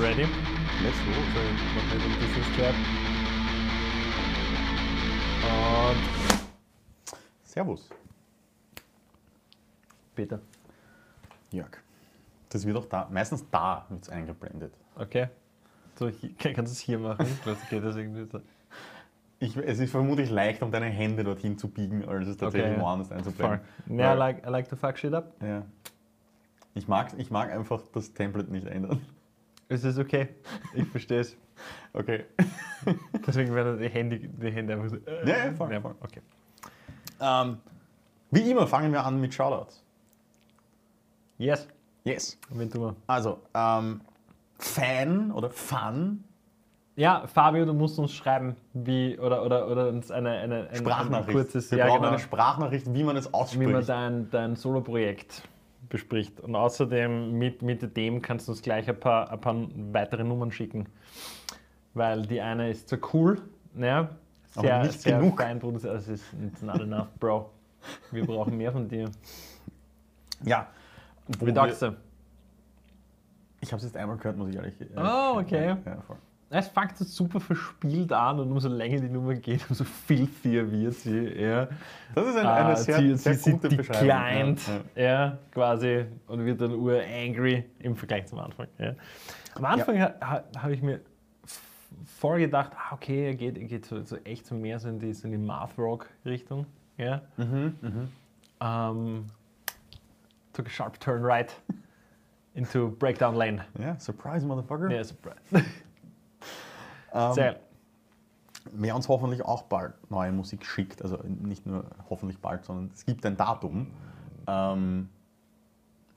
ready? Let's go. So, ich mache jetzt ein Business Chat. Und Servus, bitte. Jörg. Das wird auch da, meistens da wird es eingeblendet. Okay. So, hier, kannst du es hier machen? Vielleicht geht das irgendwie so. Ich, es ist vermutlich leicht, um deine Hände dorthin zu biegen, als es tatsächlich Okay. woanders einzublenden. Yeah, I like, I like to fuck shit up. Ja. Ich mag, ich mag einfach das Template nicht ändern. Es ist okay. Ich verstehe es. Okay. Deswegen werden die Hände, die Hände einfach so. äh, Ja, ja, voll, ja, voll. Okay. Ähm, wie immer fangen wir an mit Shoutouts. Yes. Yes. Wen tun wir? Also, ähm, Fan oder Fun, Ja, Fabio, du musst uns schreiben, wie, oder, oder, oder uns eine, eine, ein, Sprachnachricht. ein kurzes, wir ja, brauchen genau, eine Sprachnachricht, wie man es wie man ausspricht. dein, dein Solo-Projekt bespricht. Und außerdem mit, mit dem kannst du uns gleich ein paar, ein paar weitere Nummern schicken. Weil die eine ist so cool, ja, Aber sehr, nicht sehr genug. fein produziert. Es ist it's not enough, Bro. Wir brauchen mehr von dir. Ja. Wie sagst du? Ich habe es jetzt einmal gehört, muss ich ehrlich äh, Oh, okay. Ja, voll. Es fängt so super verspielt an und umso länger die Nummer geht, umso filthier wird sie. Ja. Das ist eine, eine Ah, sehr, sie, sehr sie, gute sie Beschreibung. Ja, ja, quasi, und wird dann ur-angry im Vergleich zum Anfang. Ja. Am Anfang ha, ha, habe ich mir vorgedacht, ah, okay, er geht, er geht so, so echt so mehr so in die, so in die Math-Rock-Richtung. Ja. Mhm, Um, took a sharp turn right into breakdown lane. ja. ja, surprise, Motherfucker. Ja, surprise. Ähm, Sehr. wer uns hoffentlich auch bald neue Musik schickt, also nicht nur hoffentlich bald, sondern es gibt ein Datum. Ähm,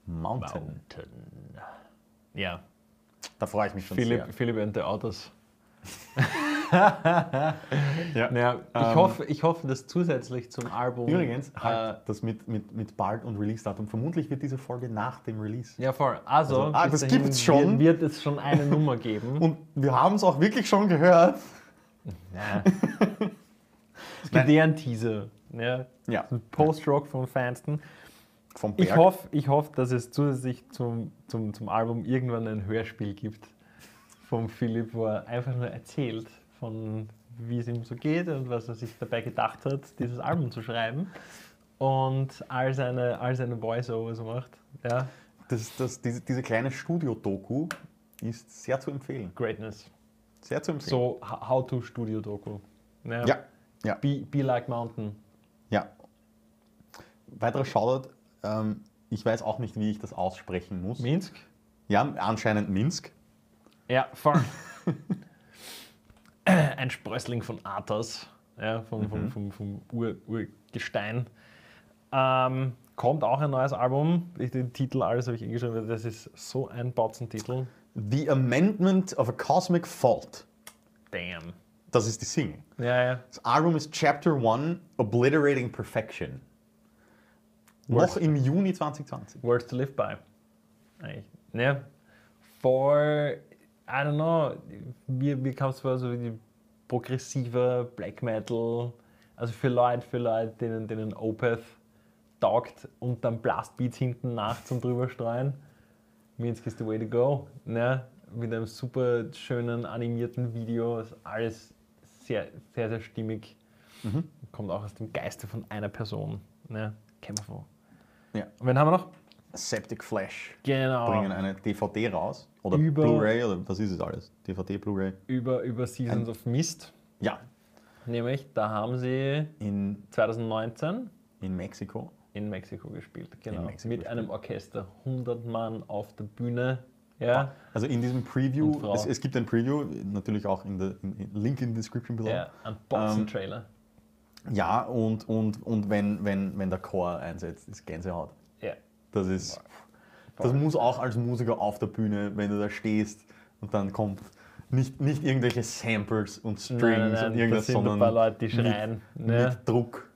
Mountain. Mountain. Ja, Da freue ich mich schon Philipp, sehr. Philipp and the Autos. Ja. Naja, ich, Ähm, hoffe, ich hoffe, dass zusätzlich zum Album. Übrigens, halt Äh, das mit, mit, mit bald und Release-Datum. Vermutlich wird diese Folge nach dem Release. ja, voll. Also, Also, ah, das gibt's schon. Wird, wird es schon eine Nummer geben. Und wir haben es auch wirklich schon gehört. Ja. es gibt eher einen Teaser. Ja. Ja, Post-Rock von Fanston. vom Berg. Ich hoffe, ich hoffe, dass es zusätzlich zum, zum, zum Album irgendwann ein Hörspiel gibt vom Philipp, wo er einfach nur erzählt von wie es ihm so geht und was er sich dabei gedacht hat, dieses Album zu schreiben. Und all seine, all seine Voice-Overs macht. Ja, Das, das, diese, diese kleine Studio-Doku ist sehr zu empfehlen. Greatness. Sehr zu empfehlen. So Ho- How-to-Studio-Doku. Ja. Ja, ja, Be, Be Like Mountain. ja. Weiterer Shoutout. Ähm, ich weiß auch nicht, wie ich das aussprechen muss. Minsk? Ja, anscheinend Minsk. Ja, voll. Ein Sprössling von Athos, ja, vom, vom, vom, vom Ur, Urgestein. Ähm, kommt auch ein neues Album. Ich, den Titel, alles habe ich eh geschrieben. Das ist so ein Batzen-Titel. The Amendment of a Cosmic Fault. Damn. Das ist die Single. Ja, ja. Das Album ist Chapter 1, Obliterating Perfection. Worst- Noch im Juni 2020. Words to live by. Eigentlich. Ja. For, I don't know, mir, mir kam es vor, so wie die progressiver Black Metal. Also für Leute, für Leute, denen, denen Opeth taugt und dann Blastbeats hinten nach zum drüberstreuen. Minsk is the way to go. Ne? Mit einem super schönen animierten Video. Ist alles sehr, sehr, sehr stimmig. Kommt auch aus dem Geiste von einer Person. Ne? Kennen wir von. Ja. Und wen haben wir noch? Septic Flesh Genau. bringen eine DVD raus. Oder Über- Blu-ray, oder was ist es alles? DVD, Blu-ray. Über, über Seasons of Mist. Ja, Nämlich, da haben sie in, 2019 in Mexiko. in Mexiko gespielt. Genau. Mexiko Mit gespielt. einem Orchester. 100 Mann auf der Bühne. Ja. Also in diesem Preview, es, es gibt ein Preview, natürlich auch in der in, in Link in the description below. Ja, ein Boxen-Trailer. Ja, und, und, und wenn, wenn, wenn der Chor einsetzt, ist Gänsehaut. Ja. Das ist, das muss auch als Musiker auf der Bühne, wenn du da stehst und dann kommt nicht, nicht irgendwelche Samples und Strings Nein, nein, und nein, irgendwas, das sind ein sondern paar Leute, die schreien. mit, ne? mit Druck.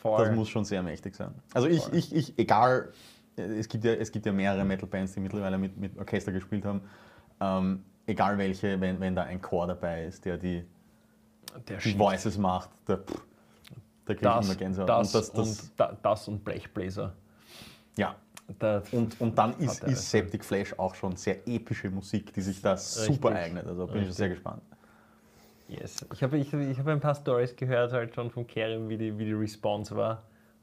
Voll. Das muss schon sehr mächtig sein. Also ich, Voll. ich, ich egal, äh, es gibt ja, es gibt ja mehrere Metal-Bands, die mittlerweile mit, mit Orchester gespielt haben. Ähm, egal welche, wenn, wenn da ein Chor dabei ist, der die, der die. Voices macht, der, pff, kriege ich das, immer Gänsehaut. das, und das, das, und da, das und Blechbläser. ja, Und, und dann ist, ist Septic Flash auch schon sehr epische Musik, die sich da super Richtig. eignet. Also bin ich Richtig. sehr gespannt. Yes. Ich habe ich, ich hab ein paar Stories gehört, halt schon von Kerim, wie die, wie die Response war.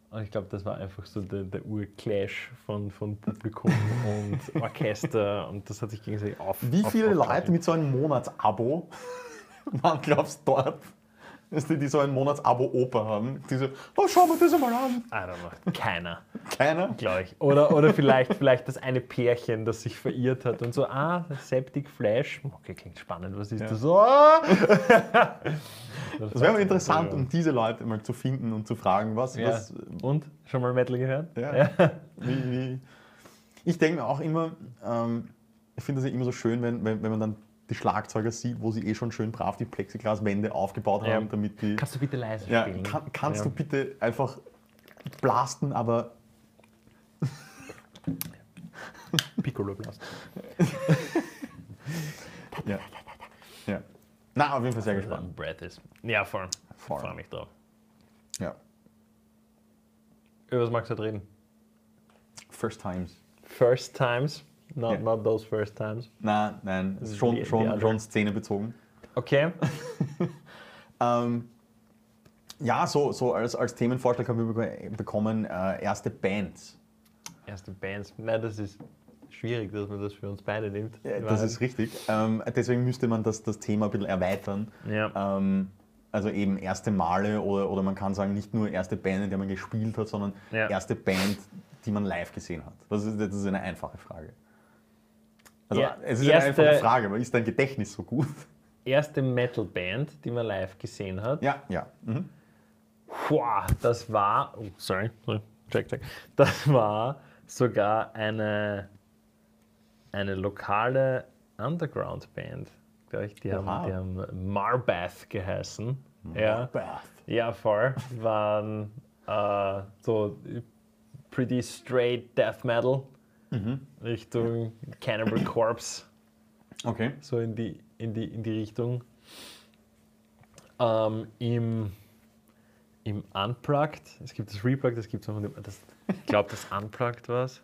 Und ich glaube, das war einfach so der, der Ur-Clash von, von Publikum und Orchester und das hat sich gegenseitig auf. Wie auf- viele auf- Leute mit so einem Monatsabo waren, glaubst du, dort, die, die so ein Monatsabo Oper haben? Die so, oh, schau mal das einmal an. I don't know. Keiner, Keiner? glaube ich. Oder, oder vielleicht, vielleicht das eine Pärchen, das sich verirrt hat und so, ah, Septic Flash. Okay, klingt spannend, was ist Ja. das? So, ah! Das wäre mal interessant, um diese Leute mal zu finden und zu fragen, was, Ja. was Und? Schon mal Metal gehört? Ja. wie, wie. Ich denke mir auch immer, ähm, ich finde das ja immer so schön, wenn, wenn, wenn man dann die Schlagzeuger sieht, wo sie eh schon schön brav die Plexiglaswände aufgebaut Ja. haben, damit die. Kannst du bitte leise Ja, spielen? kann, kannst Ja. du bitte einfach blasten, aber Piccolo Blast. ja. ja. Na, auf jeden Fall sehr gespannt. Brett ist. Ja, voll. Voll. Freue mich drauf. Ja. Über was magst du heute reden? First Times. First times, not, Ja. not those first times. Nein, nein, es ist Die- schon, die schon, schon szenebezogen. Okay. Ähm, ja, so, so als, als Themenvorschlag haben wir bek- bekommen äh, erste Bands. Erste Bands. Nein, das ist schwierig, dass man das für uns beide nimmt. Ja, das ist richtig. Ähm, deswegen müsste man das, das Thema ein bisschen erweitern. Ja. Ähm, also eben erste Male oder, oder man kann sagen, nicht nur erste Band, in der man gespielt hat, sondern Ja. erste Band, die man live gesehen hat. Das ist, das ist eine einfache Frage. Also Ja, es ist erste- eine einfache Frage, ist dein Gedächtnis so gut? Erste Metal-Band, die man live gesehen hat. Ja, ja. Mhm. Boah, das war. Oh, sorry. sorry. Check, check. Das war sogar eine, eine lokale Underground-Band. glaub ich. Die haben, die haben Marbath geheißen. Ja. Bath. Ja, voll. Waren äh, so pretty straight Death Metal Richtung Cannibal Corpse, Okay. so in die, in die, in die Richtung. Ähm, Im im Unplugged, es gibt das Replugged, es gibt das, ich glaube, das Unplugged war es.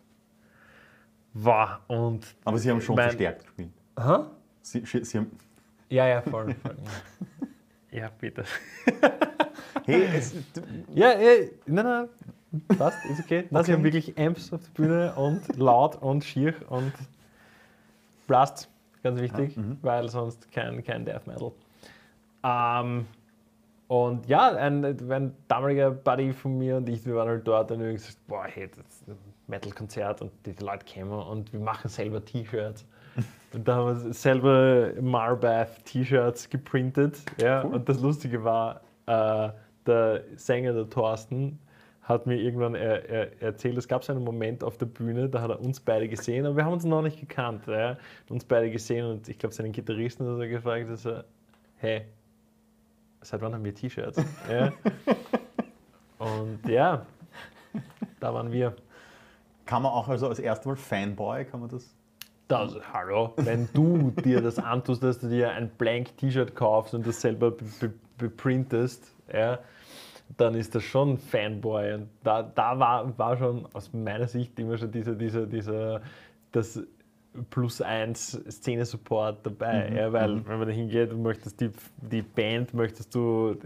War und. Aber Sie haben schon mein- verstärkt gespielt. Sie, Sie, Sie haben, Ja, ja, voll. voll ja. ja, bitte. hey, es, Ja, ja, nein, nein, passt, ist okay. Nein, sie Okay. haben wirklich Amps auf der Bühne und laut und schier und Blast, ganz wichtig, weil sonst kein, kein Death Metal. Ähm, und ja, ein, ein damaliger Buddy von mir und ich, wir waren halt dort und wir haben gesagt, boah, hey, das ist ein Metal-Konzert und die Leute kämen und wir machen selber T-Shirts. Und da haben wir selber Marbath T-Shirts geprintet. Ja, Cool. Und das Lustige war, äh, der Sänger, der Thorsten, hat mir irgendwann er, er, erzählt, es gab so einen Moment auf der Bühne, da hat er uns beide gesehen, aber wir haben uns noch nicht gekannt. Ja, uns beide gesehen und ich glaube, seinen Gitarristen hat er gefragt, dass er, hey, seit wann haben wir T-Shirts? Ja. Und ja, da waren wir. kann man auch also als erstes Mal Fanboy, kann man das? Das, hallo, wenn du dir das antust, dass du dir ein blank T-Shirt kaufst und das selber be- be- beprintest, ja, dann ist das schon Fanboy. Und da, da war, war schon aus meiner Sicht immer schon dieser, dieser, dieser das Plus eins Szene-Support dabei. ja, weil wenn man da hingeht und möchtest die, die Band möchtest du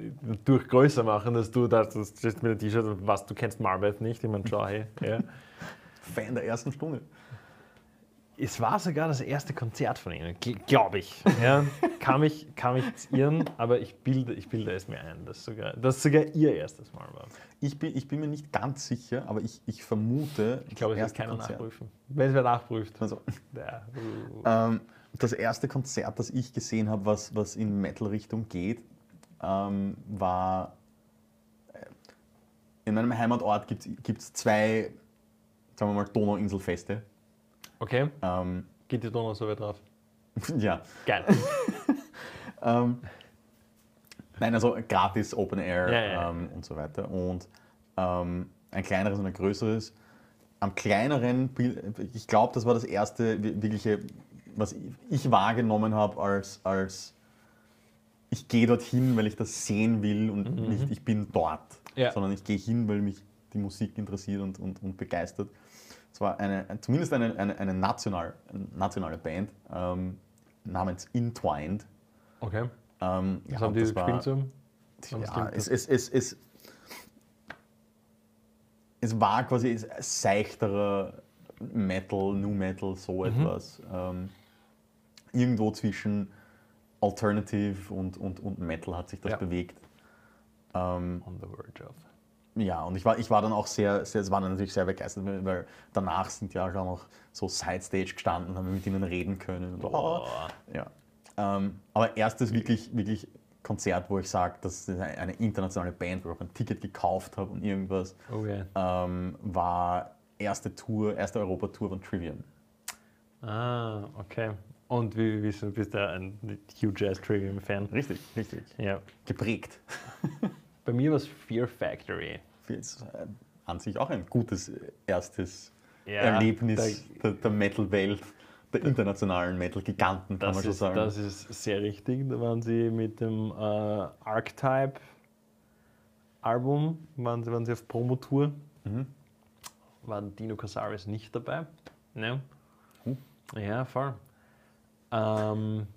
durch größer machen, dass du da das stehst mit dem T-Shirt und was, du kennst Margaret nicht, ich meine, schau hey. Ja. Fan der ersten Stunde. Es war sogar das erste Konzert von ihnen, glaube ich. Ja, kann, mich, kann mich jetzt irren, aber ich bilde, ich bilde es mir ein, dass sogar, dass sogar ihr erstes Mal war. Ich bin, ich bin mir nicht ganz sicher, aber ich, ich vermute. Ich glaube, es wird keiner Konzert- nachprüfen. Wenn es wer nachprüft. Also, Ja. ähm, das erste Konzert, das ich gesehen habe, was, was in Metal-Richtung geht, ähm, war. äh, In meinem Heimatort gibt es zwei, sagen wir mal, Donauinselfeste. Okay, Ähm, geht die Donau so weit drauf. ja. Geil. Ähm, nein, also gratis Open Air Ja, ja, ähm, und so weiter. Und ähm, ein kleineres und ein größeres. Am kleineren, ich glaube, das war das erste wi- wirkliche, was ich- wahrgenommen habe als, als ich gehe dorthin, weil ich das sehen will und nicht ich bin dort, Mhm. Ja. sondern ich gehe hin, weil mich die Musik interessiert und, und, und begeistert. Es war eine, zumindest eine, eine, eine national, nationale Band ähm, namens Intwined. Okay. Ähm, Was ja, haben die das gespielt war- so? Ja, es, es, es, es, es war quasi seichterer Metal, New Metal, so etwas. Ähm, irgendwo zwischen Alternative und, und, und Metal hat sich das Ja. bewegt. Ähm, On the verge of. Ja, und ich war, ich war dann auch sehr, sehr, es war dann natürlich sehr begeistert, weil, danach sind ja auch noch so Sidestage gestanden und haben mit ihnen reden können. Und, oh, ja. Ähm, aber erstes wirklich, wirklich Konzert, wo ich sage, das ist eine internationale Band, wo ich auch ein Ticket gekauft habe und irgendwas, Oh yeah. ähm, war erste Tour, erste Europatour von Trivium. Ah, okay. Und wie, wie du bist du ein huge Ass Trivium Fan? Richtig, richtig. Ja. Geprägt. Bei mir war es Fear Factory. Ist äh, an sich auch ein gutes äh, erstes Ja, Erlebnis der, der Metal-Welt, der internationalen Metal-Giganten, kann man schon ist, sagen. das ist sehr richtig. Da waren sie mit dem äh, Archetype Album, waren sie, waren sie auf Promotour. Mhm. War Dino Casares nicht dabei. Ne? Oh. Ja, voll. Ähm,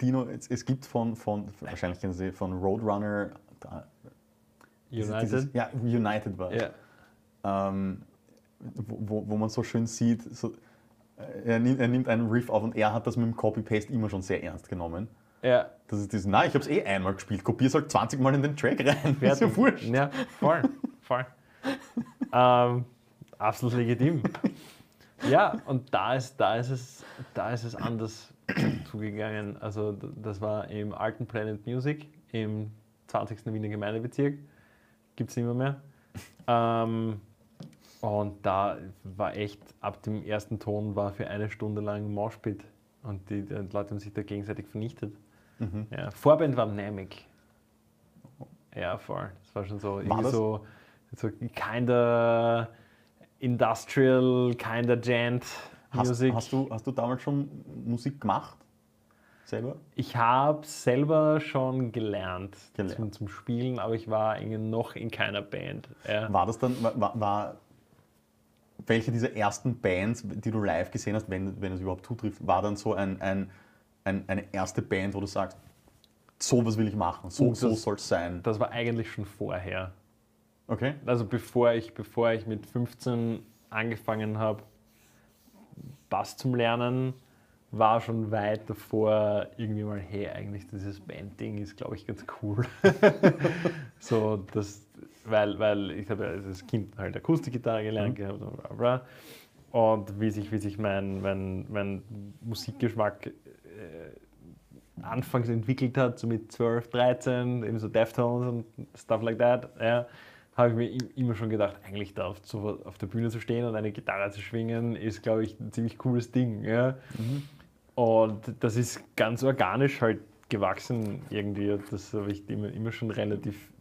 Dino, es, es gibt von, von, wahrscheinlich kennen Sie, von Roadrunner, United. Dieses, ja, United war ja. ähm, wo, wo- man so schön sieht, so, äh, er, nimmt, er nimmt einen Riff auf und er hat das mit dem Copy-Paste immer schon sehr ernst genommen. ja, Das ist dieses, na, ich habe es eh einmal gespielt, kopiere es halt 20 Mal in den Track rein. Ist ja fertig. wurscht. Ja, voll, voll. ähm, absolut legitim. Ja, und da ist, da ist, es, da ist es anders zugegangen. Also das war im alten Planet Music im 20. Wiener Gemeindebezirk. Gibt es nicht mehr. mehr. Ähm, und da war echt, ab dem ersten Ton war für eine Stunde lang Moshpit. Und die, die Leute haben sich da gegenseitig vernichtet. Mhm. Ja, Vorband war Namek. Ja, voll. Das war schon so, irgendwie das? so, so kinda industrial, kinda gent Hast, Music. hast, du, hast du damals schon Musik gemacht? Selber? Ich habe selber schon gelernt, Gelernt. Zum, zum Spielen, aber ich war noch in keiner Band. Ja. War das dann, war, war- welche dieser ersten Bands, die du live gesehen hast, wenn, wenn es überhaupt zutrifft, war dann so ein, ein, ein, eine erste Band, wo du sagst, sowas will ich machen, so, Oh, so soll es sein. Das war eigentlich schon vorher. Okay? Also bevor ich, bevor ich mit 15 angefangen habe, Bass zum Lernen, war schon weit davor irgendwie mal, hey, eigentlich dieses Band-Ding ist, glaube ich, ganz cool. so, das, weil, weil ich habe ja als Kind halt Akustikgitarre gelernt gehabt und bla bla. Und wie sich, wie sich mein, mein, mein Musikgeschmack äh, anfangs entwickelt hat, so mit 12, 13, eben so Deftones und stuff like that, ja, habe ich mir im- immer schon gedacht, eigentlich da auf, so auf der Bühne zu stehen und eine Gitarre zu schwingen, ist, glaube ich, ein ziemlich cooles Ding. Ja. Und das ist ganz organisch halt gewachsen irgendwie. Das habe ich immer, immer schon relativ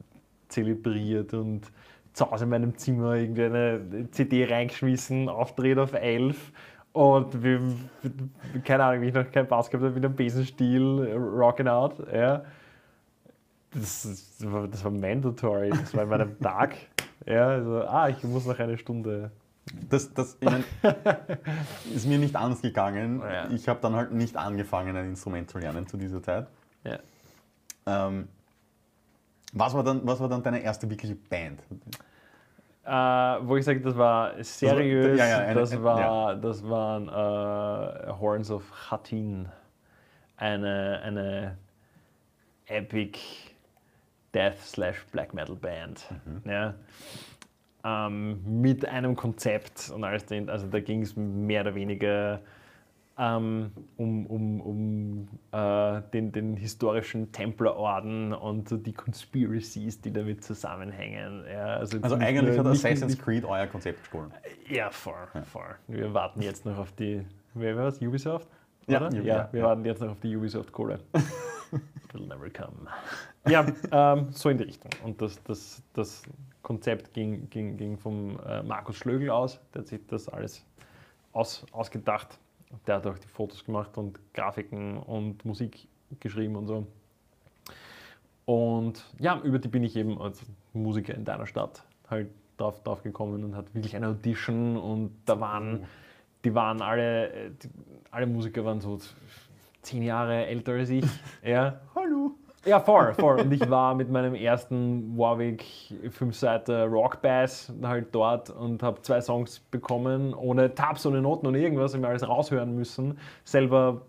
zelebriert und zu Hause in meinem Zimmer irgendwie eine CD reingeschmissen, aufdreht auf 11 und wir, keine Ahnung, wie ich noch keinen Bass gehabt habe, mit einem Besenstiel, rocking out. Ja. Das, das, war, war mandatory, das war in meinem Tag. Ja, also, ah, ich muss noch eine Stunde. Das, das ich mein, ist mir nicht anders gegangen. Ja. Ich habe dann halt nicht angefangen, ein Instrument zu lernen zu dieser Zeit. Ja. Ähm, was, war dann, was war dann deine erste wirkliche Band? Äh, wo ich sage, das war seriös, ja, ja, eine- das, war, das waren äh, Horns of Hatin. Eine, eine Epic Death slash Black Metal Band. Mhm. Ja. Ähm, mit einem Konzept und alles. Also da ging es mehr oder weniger ähm, um, um, um äh, den, den historischen Templerorden und so die Conspiracies, die damit zusammenhängen. Ja, also Also eigentlich nur- hat Assassin's nicht- Creed euer Konzept gestohlen. ja, voll, voll. Wir warten jetzt noch auf die, wer war das, Ubisoft? Ja, ja, ja, wir warten jetzt noch auf die Ubisoft-Kohle. It will never come. Ja, ähm, so in die Richtung. Und das, das, das Konzept ging, ging, ging vom äh, Markus Schlögl aus, der hat sich das alles aus, ausgedacht. Der hat auch die Fotos gemacht und Grafiken und Musik geschrieben und so. Und ja, über die bin ich eben als Musiker in deiner Stadt halt drauf, drauf gekommen und hat wirklich eine Audition und da waren, die waren alle, äh, die, alle Musiker waren so zehn Jahre älter als ich. ja. Hallo. Ja, voll, voll. Und ich war mit meinem ersten Warwick 5 Seite Rock Bass halt dort und habe zwei Songs bekommen, ohne Tabs, ohne Noten, ohne irgendwas, ich mir alles raushören müssen, selber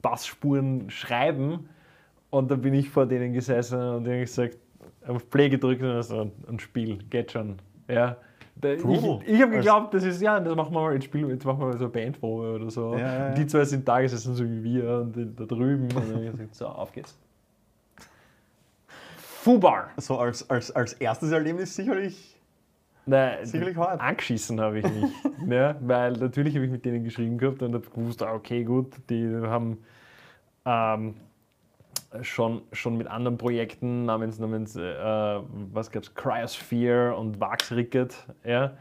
Bassspuren schreiben. Und dann bin ich vor denen gesessen und die haben gesagt, auf Play gedrückt und so, ein Spiel, geht schon. Ja. Da, ich ich habe geglaubt, das ist ja, das machen wir mal ein Spiel, jetzt machen wir mal so eine Bandprobe oder so. Ja, ja, ja. Und die zwei sind da gesessen, so wie wir, und da drüben. Und dann habe ich gesagt, so, auf geht's. Fubar! So als, als, als erstes Erlebnis sicherlich. Nein, Sicherlich hart. angeschissen habe ich mich. ja, weil natürlich habe ich mit denen geschrieben gehabt und habe gewusst, ah, okay, gut, die haben ähm, schon, schon mit anderen Projekten namens, namens äh, was gab's, Cryosphere und Vax Ricket, ja,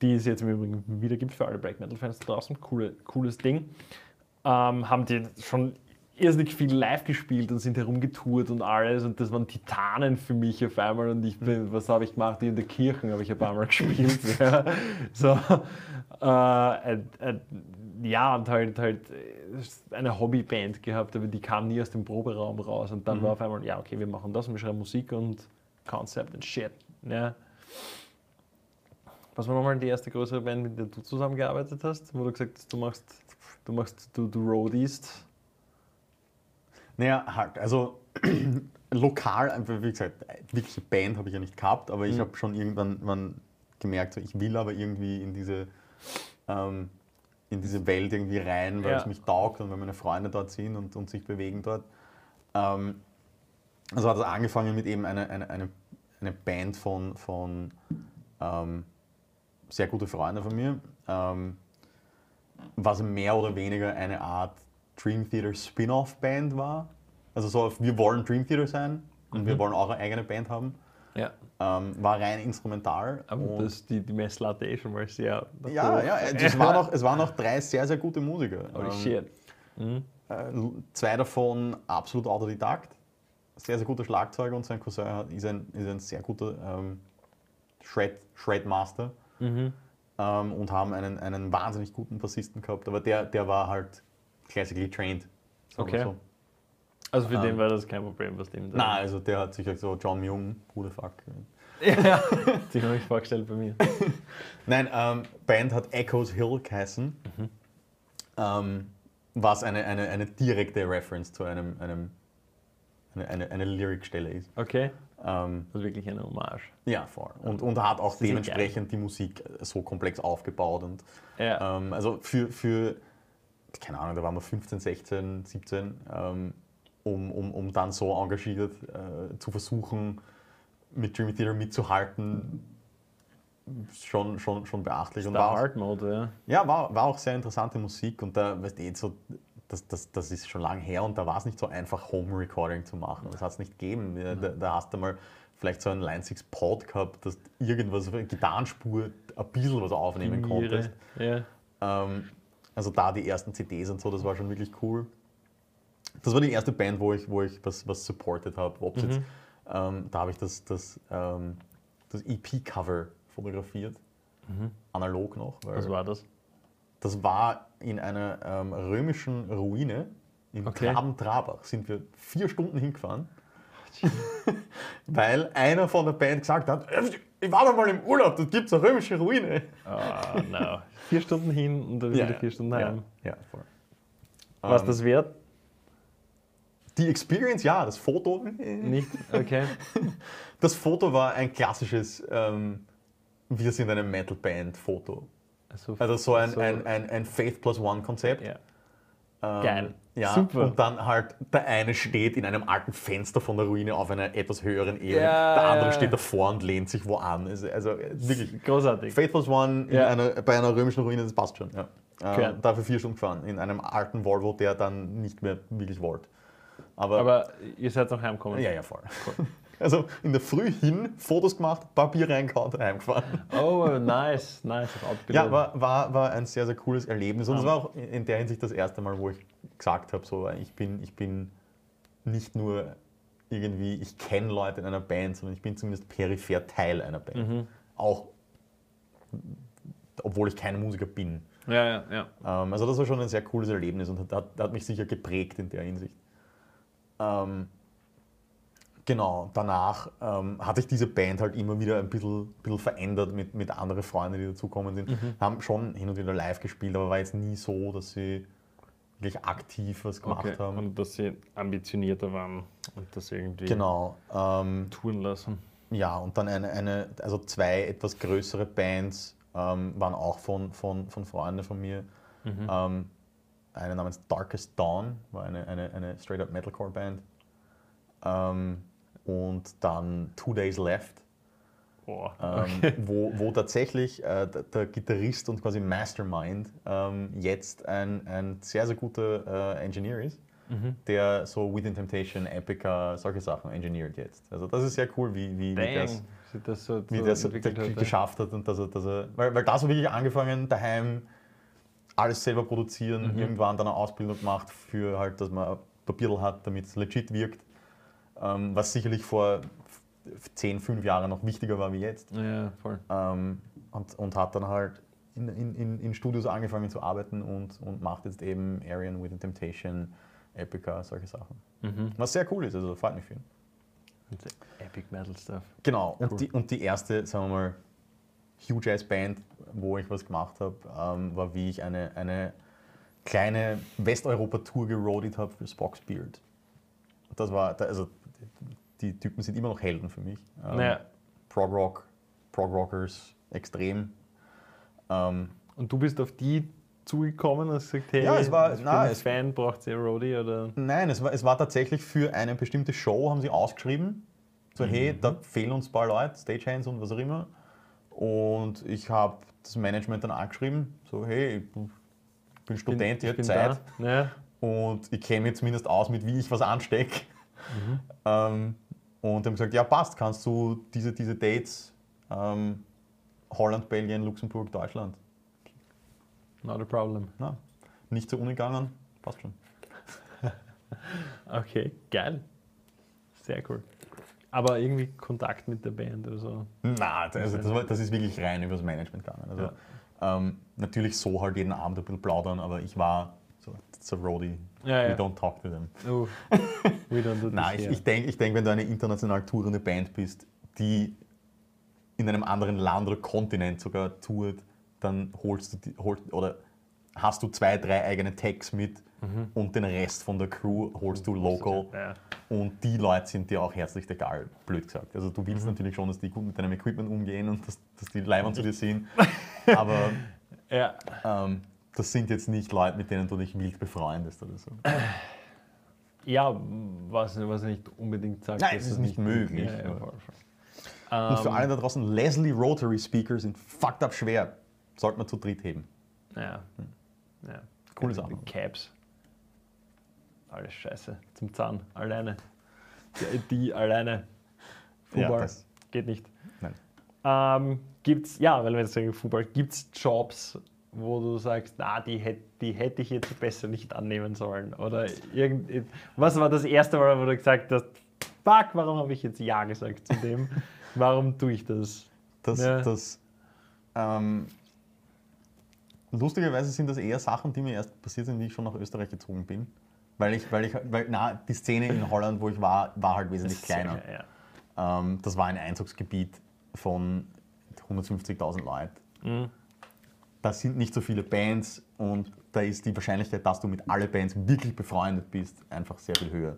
die es jetzt im Übrigen wieder gibt für alle Black Metal Fans da draußen. Coole, cooles Ding. Ähm, haben die schon irrsinnig viel live gespielt und sind herumgetourt und alles und das waren Titanen für mich auf einmal und ich bin, was habe ich gemacht? In der Kirche habe ich ein paar Mal gespielt. ja. So, äh, äh, äh, ja, und halt, halt äh, eine Hobbyband gehabt, aber die kam nie aus dem Proberaum raus und dann war auf einmal, ja, okay, wir machen das und wir schreiben Musik und Concept und Shit. Ja. Was war nochmal die erste größere Band, mit der du zusammengearbeitet hast, wo du gesagt hast, du machst, du machst, du, du roadiest? Naja, halt, also lokal, einfach, wie gesagt, wirkliche Band habe ich ja nicht gehabt, aber ich Mhm. habe schon irgendwann wann gemerkt, so, ich will aber irgendwie in diese, ähm, in diese Welt irgendwie rein, weil Ja. es mich taugt und weil meine Freunde dort sind und, und sich bewegen dort. Ähm, also hat es angefangen mit eben einer eine, eine, eine Band von, von ähm, sehr gute Freunde von mir, ähm, was mehr oder weniger eine Art Dream Theater Spin-off-Band war. Also so, auf, wir wollen Dream Theater sein und wir wollen auch eine eigene Band haben. Ja. Ähm, war rein instrumental. Aber das, die, die Messlatte eh schon mal sehr. ja, ja, es waren, noch, es waren noch drei sehr, sehr gute Musiker. Holy Ähm, shit. Mhm. Äh, zwei davon absolut Autodidakt. Sehr, sehr guter Schlagzeuger und sein Cousin hat- ist ein, ist ein sehr guter ähm, Shred, Shredmaster Mhm. ähm, und haben einen, einen wahnsinnig guten Bassisten gehabt. Aber der, der war halt classically trained. Okay. So. Also für Ähm. den war das kein Problem, was dem da. Nein, also der hat sich halt so John Myung, who the fuck. Ja, den habe ich vorgestellt bei mir. Nein, ähm, Band hat Echoes Hill geheißen, ähm, was eine, eine, eine direkte Reference zu einem, einem eine, eine, eine Lyricstelle ist. Okay. Ähm, Also wirklich eine Hommage. ja, voll. Und, und hat auch ist dementsprechend die Musik äh, so komplex aufgebaut. Und, Ja. ähm, also für, für, keine Ahnung, da waren wir 15, 16, 17, ähm, um, um, um dann so engagiert äh, zu versuchen, mit Dreamy Theater mitzuhalten, schon, schon, schon beachtlich. Und war auch- Hard Mode, ja. ja, war, war auch sehr interessante Musik und da, weißt du, jetzt so, das, das, das ist schon lange her und da war es nicht so einfach, Home Recording zu machen. Das hat es nicht gegeben. Da, da hast du mal vielleicht so einen Line 6 Pod gehabt, dass irgendwas auf eine Gitarrenspur ein bisschen was aufnehmen konntest. Ja. Ähm, also da die ersten CDs und so, das war schon wirklich cool. Das war die erste Band, wo ich, wo ich was, was supported habe. Jetzt, ähm, da habe ich das, das, ähm, das EP-Cover fotografiert, analog noch. Was war das? das war in einer ähm, römischen Ruine in Okay. Graben-Trabach. Sind wir vier Stunden hingefahren, weil einer von der Band gesagt hat, "Äh, ich war doch mal im Urlaub, dort gibt es eine römische Ruine. Oh, no. Vier Stunden hin und dann wieder vier Stunden heim. Ja, ja voll. Was Ähm, das wert? Die Experience, ja, das Foto. Nicht? Okay. Das Foto war ein klassisches ähm, Wir sind eine Metal-Band-Foto. Also, Also so ein, so- ein, ein, ein Faith plus One-Konzept. ja. Ähm, Geil. Ja, Super. Und dann halt, der eine steht in einem alten Fenster von der Ruine auf einer etwas höheren Ebene. Ja, der andere ja. steht davor und lehnt sich wo an. Also, also wirklich. Großartig. Faith plus One Ja. einer, bei einer römischen Ruine, das passt schon. Ja. Okay. Ähm, dafür vier Stunden gefahren. In einem alten Volvo, der dann nicht mehr wirklich wollte. Aber, Aber ihr seid noch heimgekommen. ja, ja, voll. Also in der Früh hin, Fotos gemacht, Papier reingehauen, heimgefahren. Oh, nice. Nice. Ja, war, war, war ein sehr, sehr cooles Erlebnis. Und es Ah. war auch in der Hinsicht das erste Mal, wo ich gesagt habe, so, ich bin, ich bin nicht nur irgendwie, ich kenne Leute in einer Band, sondern ich bin zumindest peripher Teil einer Band. Auch, obwohl ich kein Musiker bin. Ja, ja, ja. Ähm, also das war schon ein sehr cooles Erlebnis und hat, hat, hat mich sicher geprägt in der Hinsicht. Ähm, genau, danach ähm, hatte ich diese Band halt immer wieder ein bisschen, bisschen verändert mit, mit anderen Freunden, die dazugekommen sind. Haben schon hin und wieder live gespielt, aber war jetzt nie so, dass sie wirklich aktiv was gemacht Okay. haben. Und dass sie ambitionierter waren und das irgendwie Genau. Ähm, touren lassen. Ja, und dann eine, eine also zwei etwas größere Bands ähm, waren auch von, von, von Freunden von mir. Ähm, eine namens Darkest Dawn, war eine, eine, eine straight-up Metalcore-Band. Ähm, und dann Two Days Left, Boah. ähm, wo, wo tatsächlich äh, der, der Gitarrist und quasi Mastermind ähm, jetzt ein, ein sehr, sehr guter äh, Engineer ist, der so Within Temptation, Epica, solche Sachen engineert jetzt. Also das ist sehr cool, wie, wie, wie das Dang, das so, wie so es entwickelt hat. geschafft hat und dass er, dass er weil, weil da so wirklich angefangen, daheim alles selber produzieren, Mhm. irgendwann dann eine Ausbildung gemacht für halt, dass man ein Papierl hat, damit es legit wirkt, ähm, was sicherlich vor f- 10, 5 Jahren noch wichtiger war wie jetzt. Ja, voll. Ähm, und, und hat dann halt in, in, in, Studios angefangen zu arbeiten und, und macht jetzt eben Arian with Temptation, Epica, solche Sachen. Mhm. Was sehr cool ist, also freut mich. Und Epic Metal Stuff. Genau, und, Cool. die, und die erste, sagen wir mal, Huge Jazz Band, wo ich was gemacht habe, ähm, war, wie ich eine, eine kleine Westeuropa-Tour geroadet habe für Spock's Beard. Das war, also die Typen sind immer noch Helden für mich. Ähm, Naja. Prog Rock, Prog Rockers, extrem. Ähm, Und du bist auf die zugekommen und gesagt, hey, Ja, es war- ich bin na, ein es- Fan, braucht ihr Roadie oder? Nein, es war, es war tatsächlich für eine bestimmte Show, haben sie ausgeschrieben. So, hey, da fehlen uns ein paar Leute, Stagehands und was auch immer. Und ich habe das Management dann angeschrieben, so, hey, ich bin Student, ich, ich bin Zeit. Ja. und ich kenne mich zumindest aus, mit wie ich was anstecke. Ähm, und haben gesagt, ja passt, kannst du diese, diese Dates, ähm, Holland, Belgien, Luxemburg, Deutschland. Not a problem. Na, nicht zur Uni gegangen, passt schon. Okay, geil. Sehr cool. Aber irgendwie Kontakt mit der Band oder so. Na, also das, war, das ist wirklich rein übers Management gegangen. Also, ähm, natürlich so halt jeden Abend ein bisschen plaudern, aber ich war so, so Roadie. Ja, ja. We don't talk to them. Oh, we don't do this Nein, ich, ich denke, ich denk, wenn du eine international tourende Band bist, die in einem anderen Land oder Kontinent sogar tourt, dann holst du die, holst, oder hast du zwei, drei eigene Tags mit und den Rest von der Crew holst du local. Ja. Und die Leute sind dir auch herzlich egal, blöd gesagt. Also du willst natürlich schon, dass die gut mit deinem Equipment umgehen und dass, dass die Leibern zu dir sind. Aber ja. ähm, das sind jetzt nicht Leute, mit denen du dich wild befreundest oder so. Ja, was, was nicht unbedingt sagt, Nein, dass es ist das nicht möglich, Ja, ja, voll. Und für Ähm, alle da draußen, Leslie Rotary Speaker sind fucked up schwer. Sollte man zu dritt heben. Ja. ja. Coole Sache. Caps. Alles scheiße. Zum Zahn. Alleine. Die, die alleine. Ja, Fußball. das- Geht nicht. Nein. Ähm, gibt's, ja, weil wir jetzt sagen Fußball, gibt es Jobs, wo du sagst, na, die, hätt, die hätte ich jetzt besser nicht annehmen sollen? Oder irgend, was war das erste Mal, wo du gesagt hast, fuck, warum habe ich jetzt Ja gesagt zu dem? Warum tue ich das? Das, Ja. das, ähm, lustigerweise sind das eher Sachen, die mir erst passiert sind, wie ich schon nach Österreich gezogen bin. Weil ich, weil ich, weil, na, die Szene in Holland, wo ich war, war halt wesentlich kleiner. Ja, ja. Ähm, das war ein Einzugsgebiet von 150.000 Leuten. Mhm. Da sind nicht so viele Bands und da ist die Wahrscheinlichkeit, dass du mit allen Bands wirklich befreundet bist, einfach sehr viel höher.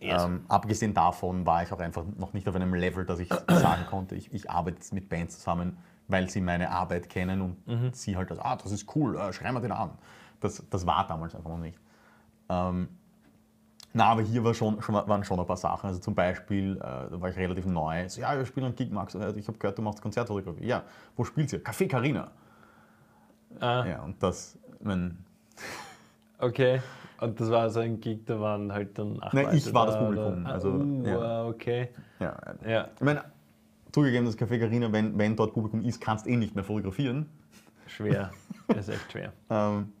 Yes. Ähm, abgesehen davon war ich auch einfach noch nicht auf einem Level, dass ich sagen konnte, ich, ich arbeite jetzt mit Bands zusammen, weil sie meine Arbeit kennen und Mhm. sie halt, das, ah, das ist cool, äh, schreiben wir den an. Das, das war damals einfach noch nicht. Ähm, na, aber hier war schon, schon, waren schon ein paar Sachen. Also zum Beispiel, äh, da war ich relativ neu. So, ja, wir spielen einen Gig, Max. Äh, Ich habe gehört, du machst Konzertfotografie. Ja, wo spielt ihr? Café Carina. Ah, Ja, und das, mein, Okay. Und das war so ein Gig, da waren halt dann acht Nein, Leute ich war das da, Publikum, Oder? also, uh, ja. okay. ja, Ja, ich meine, zugegeben, das Café Carina, wenn, wenn dort Publikum ist, kannst du eh nicht mehr fotografieren. schwer. Das ist echt schwer. Ähm,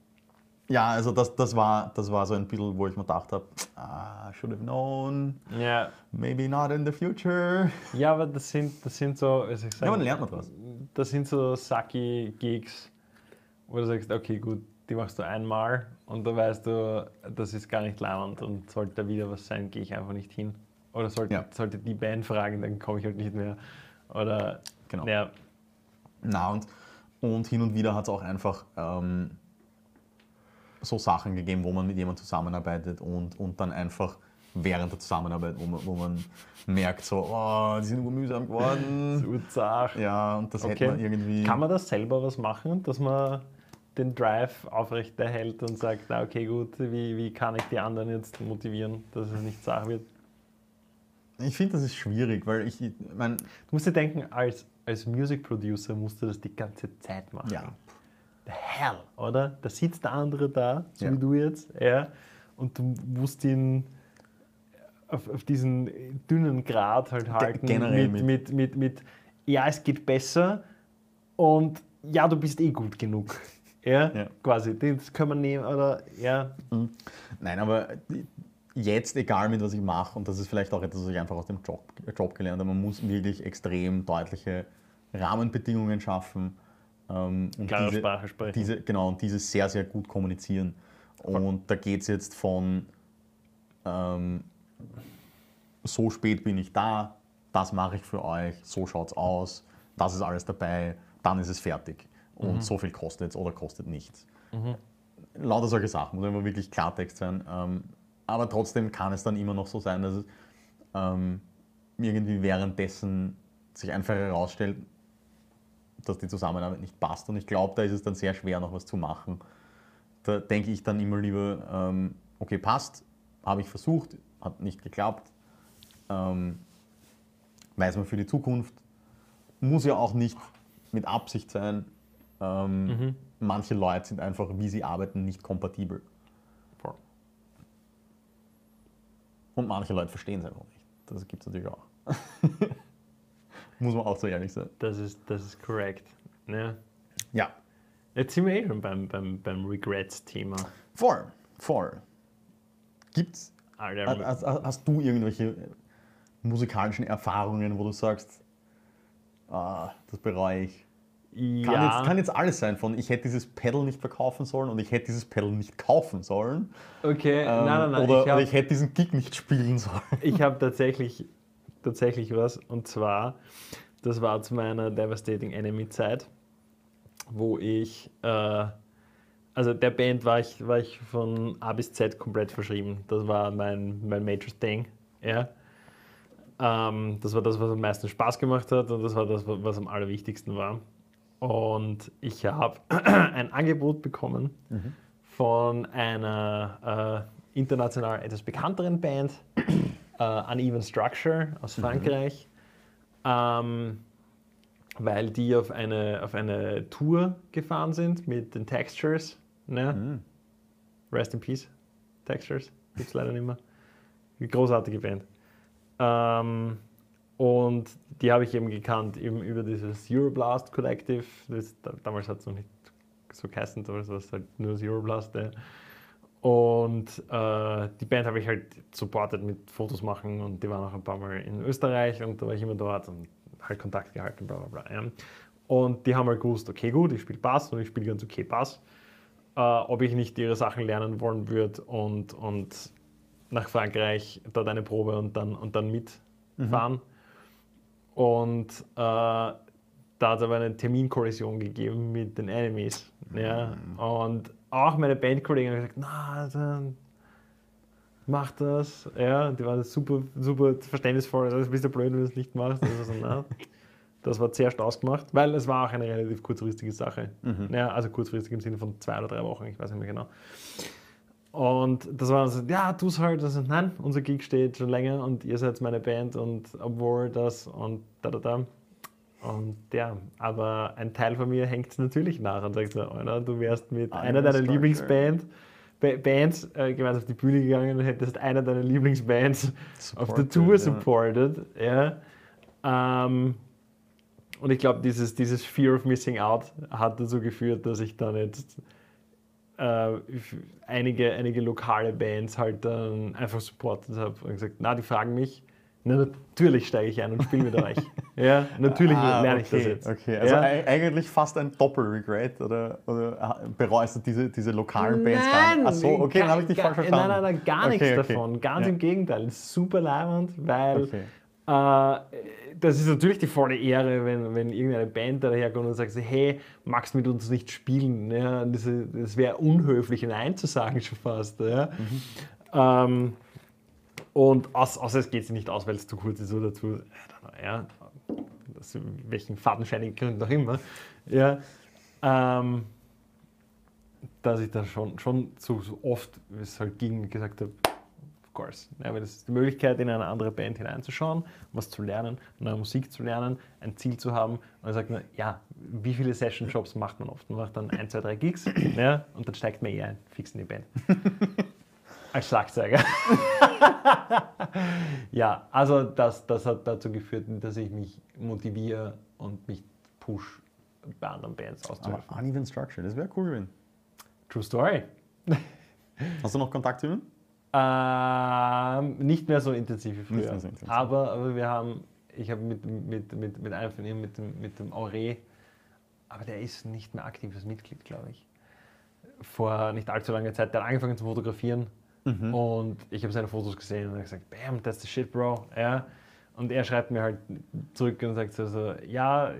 Ja, also das, das, war, das war so ein bisschen, wo ich mir gedacht habe, ah, should have known, Ja, maybe not in the future. ja aber das sind, das sind so, wie soll ich Ja, sagen, man lernt man was. das sind so sucky Gigs, wo du sagst, okay, gut, die machst du einmal und da weißt du, das ist gar nicht leibend und sollte da wieder was sein, gehe ich einfach nicht hin. Oder sollte, Ja. sollte die Band fragen, dann komme ich halt nicht mehr. Oder, Genau. ja, Na, und, und hin und wieder hat es auch einfach ähm, so Sachen gegeben, wo man mit jemandem zusammenarbeitet und, und dann einfach während der Zusammenarbeit, wo man, wo man merkt, so, oh, die sind mühsam geworden. so zart. Ja, und das hätte Okay. man irgendwie. Kann man das selber was machen, dass man den Drive aufrechterhält und sagt, na okay, gut, wie, wie kann ich die anderen jetzt motivieren, dass es nicht zart wird? ich finde, das ist schwierig, weil ich, ich mein, Du musst dir denken, als, als Music Producer musst du das die ganze Zeit machen. ja, The hell, oder? Da sitzt der andere da, so Ja. wie du jetzt, ja, und du musst ihn auf, auf diesen dünnen Grad halt halten. generell mit, mit- mit, mit, mit, ja, es geht besser und ja, du bist eh gut genug. Ja, Ja. quasi. Das können wir nehmen, oder? Ja, Nein, aber jetzt, egal mit was ich mache, und das ist vielleicht auch etwas, was ich einfach aus dem Job, Job gelernt habe, man muss wirklich extrem deutliche Rahmenbedingungen schaffen. Ähm, und klare diese, Sprache sprechen. diese, genau, und diese sehr, sehr gut kommunizieren. Und da geht es jetzt von ähm, so spät bin ich da, das mache ich für euch, so schaut's aus, das ist alles dabei, dann ist es fertig. Und so viel kostet es oder kostet nichts. Lauter solche Sachen, muss immer wirklich Klartext sein. Ähm, aber trotzdem kann es dann immer noch so sein, dass es ähm, irgendwie währenddessen sich einfach herausstellt, dass die Zusammenarbeit nicht passt. Und ich glaube, da ist es dann sehr schwer, noch was zu machen. Da denke ich dann immer lieber, ähm, okay, passt, habe ich versucht, hat nicht geklappt. Ähm, weiß man für die Zukunft. Muss ja auch nicht mit Absicht sein. Ähm, Manche Leute sind einfach, wie sie arbeiten, nicht kompatibel. Und manche Leute verstehen es einfach nicht. Das gibt es natürlich auch. Muss man auch so ehrlich sein. das ist, das ist korrekt. Ja. Ja, Jetzt sind wir eh schon beim, beim, beim Regrets-Thema. voll, voll. Gibt's, hast hast du irgendwelche musikalischen Erfahrungen, wo du sagst, ah, das bereue ich? Kann, ja. jetzt, kann jetzt alles sein, von ich hätte dieses Pedal nicht verkaufen sollen und ich hätte dieses Pedal nicht kaufen sollen. Okay, Ähm, nein, nein, nein. Oder, ich oder habe ich hätte diesen Gig nicht spielen sollen. ich hab tatsächlich, tatsächlich was. Und zwar, das war zu meiner Devastating Enemy Zeit, wo ich, äh, also der Band war ich, war ich von A bis Z komplett verschrieben. Das war mein, mein Major Thing. Ja. Ähm, das war das, was am meisten Spaß gemacht hat und das war das, was am allerwichtigsten war. Und ich habe ein Angebot bekommen von einer äh, international etwas bekannteren Band, äh, Uneven Structure aus Frankreich, ähm, weil die auf eine, auf eine Tour gefahren sind mit den Textures. Ne? Rest in Peace, Textures, gibt es leider nicht mehr. Großartige Band. Ähm, und die habe ich eben gekannt, eben über dieses Euroblast Collective. Das, da, damals hat es noch nicht so geheißen, war es halt nur das Euroblast. Ja. Und äh, die Band habe ich halt supportet mit Fotos machen und die waren auch ein paar Mal in Österreich und da war ich immer dort und halt Kontakt gehalten, bla bla bla. Ja. Und die haben halt gewusst, okay gut, ich spiele Bass und ich spiele ganz okay Bass. Äh, ob ich nicht ihre Sachen lernen wollen würde und, und nach Frankreich dort eine Probe und dann, und dann mitfahren. Und äh, da hat es aber eine Terminkollision gegeben mit den Enemies. Ja. Und auch meine Bandkollegen haben gesagt, na, dann mach das. Ja, die waren super, super verständnisvoll. Also, bist du blöd, wenn du es nicht machst. Also, so, na, das war zuerst ausgemacht, weil es war auch eine relativ kurzfristige Sache. Ja, also kurzfristig im Sinne von zwei oder drei Wochen, ich weiß nicht mehr genau. Und das war so, ja, tu es halt. Also, nein, unser Gig steht schon länger und ihr seid meine Band und obwohl das und da, da, da. Und ja, aber ein Teil von mir hängt natürlich nach und sagt so, Alter, du wärst mit Ah, einer ja, deiner Structure. Lieblingsband, Ba- Bands äh, gemeinsam auf die Bühne gegangen und hättest einer deiner Lieblingsbands auf der Supported, Tour ja. supported. Ja. Ähm, und ich glaube, dieses, dieses Fear of Missing Out hat dazu geführt, dass ich dann jetzt äh, einige, einige lokale Bands halt dann einfach supportet habe und gesagt, na, die fragen mich, na, natürlich steige ich ein und spiele mit euch. ja, natürlich Ah, lerne ich das okay, jetzt. Okay, also ja. ei- eigentlich fast ein Doppel-Regret oder, oder bereust du diese, diese lokalen Bands gar nicht? Ach so, okay, dann habe ich dich gar, falsch verstanden. Nein, nein, nein, gar Okay, nichts okay. davon. Ganz Ja. im Gegenteil. Super leibend, weil Okay. Das ist natürlich die volle Ehre, wenn, wenn irgendeine Band da daherkommt und sagt, hey, magst du mit uns nicht spielen? Ja, das das wäre unhöflich, Nein zu sagen schon fast. Ja. Mhm. Ähm, und aus, außer es geht sich nicht aus, weil es zu kurz ist oder zu, ja, aus welchen fadenscheinigen Gründen auch immer. Ja, ähm, dass ich da schon, schon so, so oft, wie es halt ging, gesagt habe, of course. Ja, weil das ist die Möglichkeit, in eine andere Band hineinzuschauen, was zu lernen, neue Musik zu lernen, ein Ziel zu haben. Und dann sagt man, ja, wie viele Session-Jobs macht man oft? Man macht dann ein, zwei, drei Gigs ja, und dann steigt man eh ein, fix in die Band. Als Schlagzeuger. ja, also das, das hat dazu geführt, dass ich mich motiviere und mich push bei anderen Bands Aber auszuhelfen. uneven structure, das wäre cool gewesen. True Story. Hast du noch Kontakt zu ihnen? Ähm, nicht mehr so intensiv wie früher. so intensiv. Aber, aber wir haben, ich habe mit, mit, mit, mit einem von ihnen, mit dem, mit dem Aure, aber der ist nicht mehr aktives Mitglied, glaube ich. Vor nicht allzu langer Zeit, der hat angefangen zu fotografieren Mhm. und ich habe seine Fotos gesehen und hat gesagt, bam, that's the shit, bro. Ja. Und er schreibt mir halt zurück und sagt so, so ja,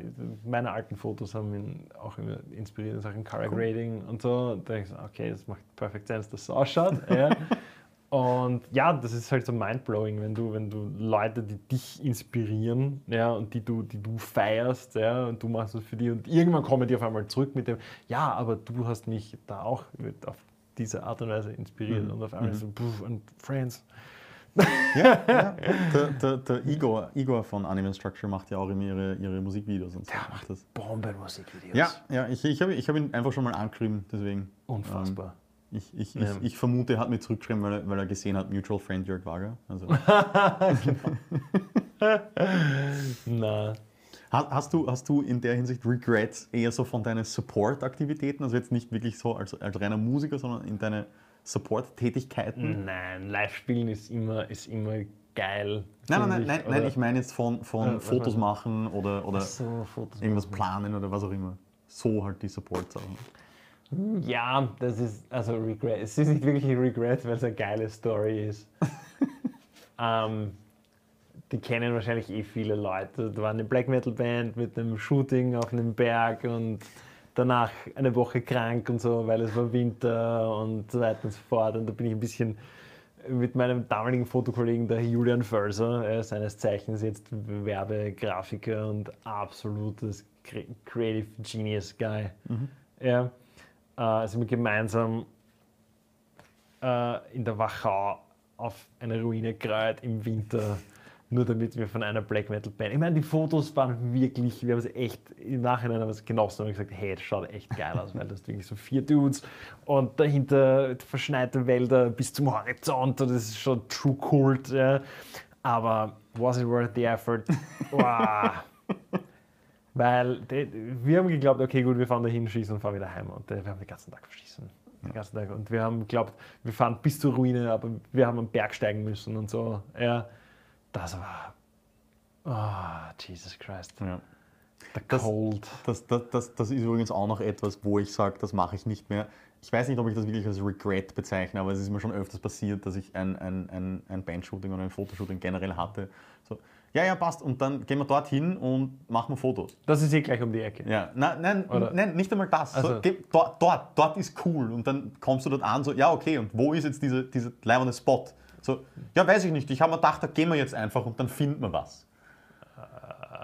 meine alten Fotos haben ihn auch immer inspiriert in Sachen Color Grading und so. Und da denke ich so, okay, das macht perfekt Sinn, dass das so ausschaut. ja. Und ja, das ist halt so mindblowing, wenn du, wenn du Leute, die dich inspirieren, ja, und die du, die du feierst, ja, und du machst es für die und irgendwann kommen die auf einmal zurück mit dem, ja, aber du hast mich da auch auf diese Art und Weise inspiriert und auf einmal so, puh, und Friends. Ja, ja. Der, der, der Igor, Igor von Uneven Structure macht ja auch immer ihre, ihre Musikvideos und so. Macht das. Bombenmusikvideos. Ja, ja, ich, ich habe ich hab ihn einfach schon mal angeschrieben, deswegen. Unfassbar. Ich, ich, Ja. ich, ich vermute, er hat mir zurückgeschrieben, weil er, weil er gesehen hat, Mutual Friend Jörg Wager. Also, Na, hast, hast, du, hast du in der Hinsicht Regrets eher so von deinen Support-Aktivitäten, also jetzt nicht wirklich so als, als reiner Musiker, sondern in deine Support-Tätigkeiten? nein, Live-Spielen ist immer, ist immer geil. Nein, nein, nein, ich, nein, nein, ich meine jetzt von, von Ja, Fotos du? machen oder, oder so, Fotos irgendwas machen. planen oder was auch immer. So halt die Support-Sachen. Ja, das ist also Regret. Es ist nicht wirklich ein Regret, weil es eine geile Story ist. ähm, die kennen wahrscheinlich eh viele Leute. Da war eine Black Metal Band mit einem Shooting auf einem Berg und danach eine Woche krank und so, weil es war Winter und so weiter und so fort. Und da bin ich ein bisschen mit meinem damaligen Fotokollegen, der Julian Völser, äh, seines Zeichens jetzt Werbegrafiker und absolutes Cre- Creative Genius Guy. Ja, äh, sind wir gemeinsam äh, in der Wachau auf eine Ruine gereiht im Winter, nur damit wir von einer Black Metal Band. Ich meine, die Fotos waren wirklich, wir haben es echt im Nachhinein haben wir es genossen und gesagt, hey, das schaut echt geil aus, weil das sind wirklich so vier Dudes und dahinter verschneite Wälder bis zum Horizont und das ist schon True Cult. Ja. Aber was it worth the effort? Wow. Weil die, wir haben geglaubt, okay, gut, wir fahren da hin, schießen und fahren wieder heim. Und äh, wir haben den ganzen Tag verschießen. Den ganzen Tag. Und wir haben geglaubt, wir fahren bis zur Ruine, aber wir haben am Berg steigen müssen und so. Ja, das war. Oh, Jesus Christ. Ja. The Das- Cold. Das, das, das, das ist übrigens auch noch etwas, wo ich sage, das mache ich nicht mehr. Ich weiß nicht, ob ich das wirklich als Regret bezeichne, aber es ist mir schon öfters passiert, dass ich ein, ein, ein, ein Bandshooting oder ein Fotoshooting generell hatte. So, ja, ja, passt. Und dann gehen wir dorthin und machen Fotos. Das ist eh gleich um die Ecke. Ja, nein, nein, Oder- nein nicht einmal das. Also- So, geh, dort, dort, dort ist cool. Und dann kommst du dort an, so, ja, okay, und wo ist jetzt dieser diese leibende Spot? So, ja, weiß ich nicht. Ich habe mir gedacht, da gehen wir jetzt einfach und dann finden wir was.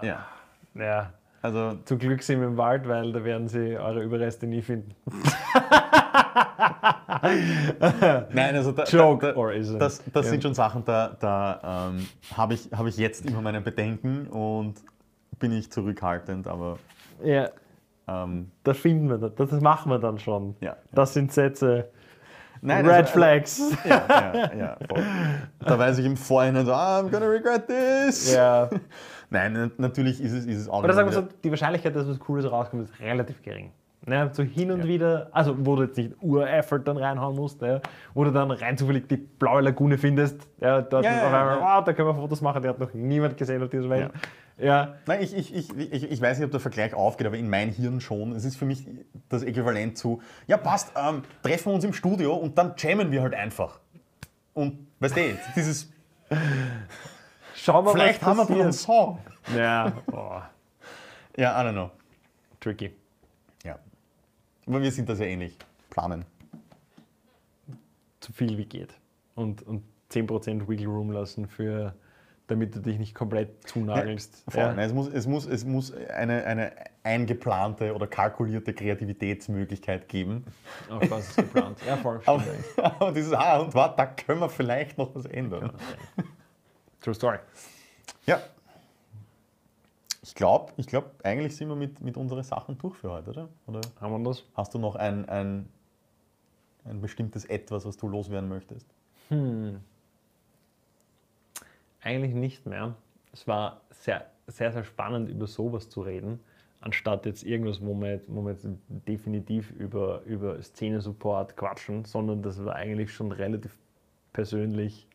Ja, Ja. also Zum Glück sind wir im Wald, weil da werden sie eure Überreste nie finden. Nein, also da, Joke da, da, das, das Ja. sind schon Sachen, da, da ähm, habe ich, hab ich jetzt immer meine Bedenken und bin ich zurückhaltend, aber Ja, ähm, das finden wir, das machen wir dann schon. Ja, ja. Das sind Sätze. nein, Red also- Flags. Ja, ja, ja, voll. Da weiß ich im Vorhinein so, ah, I'm gonna regret this. ja. Nein, na- natürlich ist es, ist es auch Oder sagen wir so, die Wahrscheinlichkeit, dass was Cooles rauskommt, ist relativ gering. Ne? So hin und Ja. wieder, also wo du jetzt nicht Ur-Effort dann reinhauen musst, ne? wo du dann rein zufällig die blaue Lagune findest, ja, dort Ja, ja, auf einmal, ja. ah, da können wir Fotos machen, die hat noch niemand gesehen auf dieser Welt. Ja. Nein, ich, ich, ich, ich, ich weiß nicht, ob der Vergleich aufgeht, aber in mein Hirn schon. Es ist für mich das Äquivalent zu, ja passt, ähm, treffen wir uns im Studio und dann jammen wir halt einfach. Und weißt du, dieses, Schau mal, vielleicht haben wir einen. Song. Ja, oh, Ja, I don't know. tricky. Ja. Aber wir sind da sehr ähnlich. Planen. zu viel wie geht. Und, und 10% Wiggle Room lassen, für, damit du dich nicht komplett zunagelst. Voll. Ja. Nein, Es muss, es muss, es muss eine, eine eingeplante oder kalkulierte Kreativitätsmöglichkeit geben. Auf was ist geplant. Ja, voll. Aber, aber dieses, ah, und warte, da können wir vielleicht noch was ändern. True Story. Ja. Ich glaube, ich glaub, eigentlich sind wir mit, mit unseren Sachen durch für heute, oder? Oder Haben wir das? hast du noch ein, ein, ein bestimmtes Etwas, was du loswerden möchtest? Eigentlich nicht mehr. Es war sehr, sehr, sehr spannend, über sowas zu reden, anstatt jetzt irgendwas, wo wir jetzt, wo wir jetzt definitiv über, über Szene-Support quatschen, sondern das war eigentlich schon relativ persönlich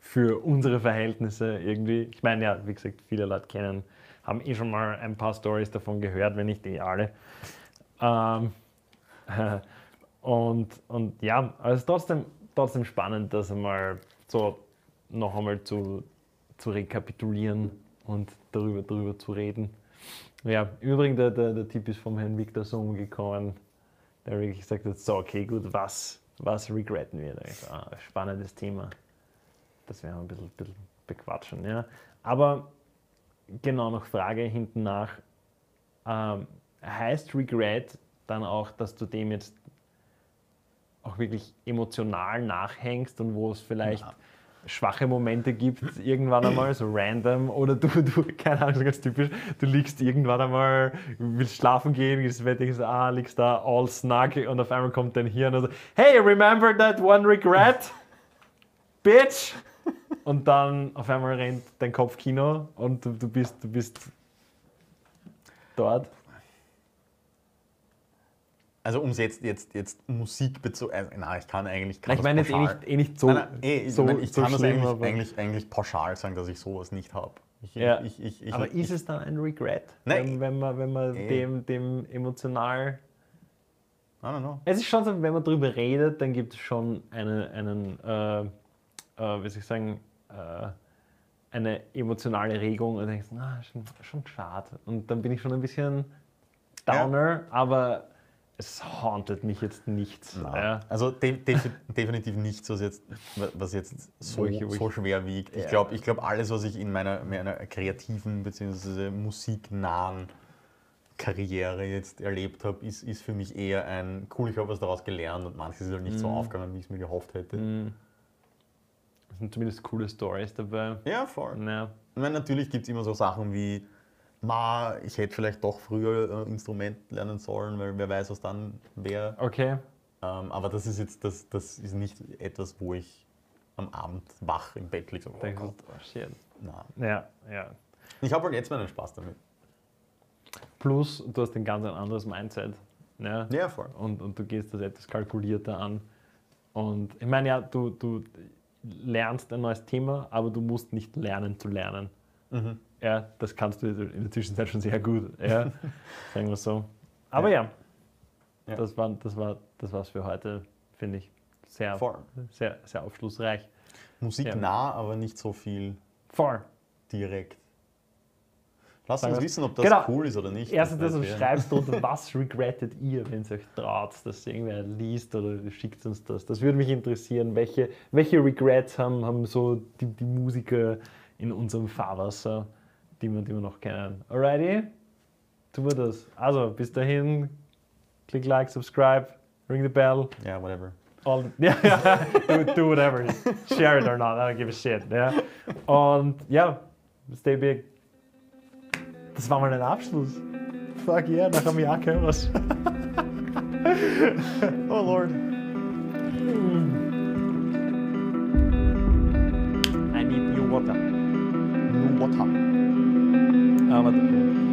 für unsere Verhältnisse irgendwie. Ich meine, ja, wie gesagt, viele Leute kennen, haben eh schon mal ein paar Stories davon gehört, wenn nicht eh alle. Ähm, und, und ja, aber es ist trotzdem, trotzdem spannend, das einmal so noch einmal zu, zu rekapitulieren und darüber, darüber zu reden. Ja, im Übrigen, der, der, der Tipp ist vom Herrn Victor Sohn gekommen, der wirklich gesagt hat, so, okay, gut, was, was regretten wir? Da ah, spannendes Thema. Das werden wir ein bisschen, bisschen bequatschen. Ja. Aber genau noch Frage hinten nach. Ähm, heißt Regret dann auch, dass du dem jetzt auch wirklich emotional nachhängst und wo es vielleicht Ja. schwache Momente gibt, irgendwann einmal, so random, oder du, du, keine Ahnung, ganz typisch, du liegst irgendwann einmal, willst schlafen gehen, gehst ins Bett, denkst, ah, liegst da all snug und auf einmal kommt dein Hirn und so, hey, remember that one regret? Bitch! Und dann auf einmal rennt dein Kopfkino und du, du, bist, du bist dort. Also um es jetzt, jetzt, jetzt Musik bezogen, also, nein, ich kann eigentlich kann Nein, ich meine jetzt eh nicht, eh nicht so, Nein, nein, eh, ich, so, meine, ich so kann das eigentlich, aber, eigentlich, eigentlich pauschal sagen, dass ich sowas nicht habe. Ich, Ja. ich, ich, ich, aber ich, ist es dann ein Regret, Nein. wenn, wenn man, wenn man Eh. dem, dem emotional... I don't know. Es ist schon so, wenn man darüber redet, dann gibt es schon eine, einen, äh, äh, wie soll ich sagen, äh, eine emotionale Regung und denkst, na, schon, schon schade. Und dann bin ich schon ein bisschen downer, aber es hauntet mich jetzt nichts. Ja. Also de defi- definitiv nichts, was jetzt, was jetzt so, so schwer wiegt. Ich Ja. glaube, ich glaub, alles, was ich in meiner, meiner kreativen bzw. musiknahen Karriere jetzt erlebt habe, ist, ist für mich eher ein, cool, ich habe was daraus gelernt und manches ist halt nicht so Mhm. aufgegangen, wie ich es mir gehofft hätte. Es sind zumindest coole Stories dabei. Ja, voll. Ja. Ich meine, natürlich gibt es immer so Sachen wie, ma, ich hätte vielleicht doch früher äh, Instrument lernen sollen, weil wer weiß, was dann wäre. Okay. Ähm, aber das ist jetzt, das, das ist nicht etwas, wo ich am Abend wach im Bett liege. Oh Denkst du, Gott, oh shit. na. Ja, ja. Ich habe halt jetzt meinen Spaß damit. Plus, du hast ein ganz ein anderes Mindset. Ja. Ja, voll. und, und du gehst das etwas kalkulierter an. Und ich meine, ja, du, du lernst ein neues Thema, aber du musst nicht lernen zu lernen. Mhm. Ja, das kannst du in der Zwischenzeit schon sehr gut. Ja, sagen wir so. Aber ja, Ja. das war das war das war's für heute, finde ich. Sehr, Voll. sehr, sehr aufschlussreich. Musik Ja. nah, aber nicht so viel Voll. direkt. Lass uns wissen, ob das Genau. cool ist oder nicht. Erstens, Das wer. schreibst drunter, was regrettet ihr, wenn es euch traut, dass irgendwer liest oder schickt uns das. Das würde mich interessieren. Welche, welche Regrets haben, haben so die, die Musiker in unserem Fahrwasser, die wir, die wir noch kennen? Alrighty? Tun wir das. Also, bis dahin, klick like, subscribe, ring the bell. Ja, whatever. All, ja, ja, do, do whatever. Share it or not, I don't give a shit. Ja. Und ja, stay big. Das war mal ein Abschluss. Fuck yeah, nach einem Jahr können wir's. Oh Lord. I need new water. New water. Ah, warte.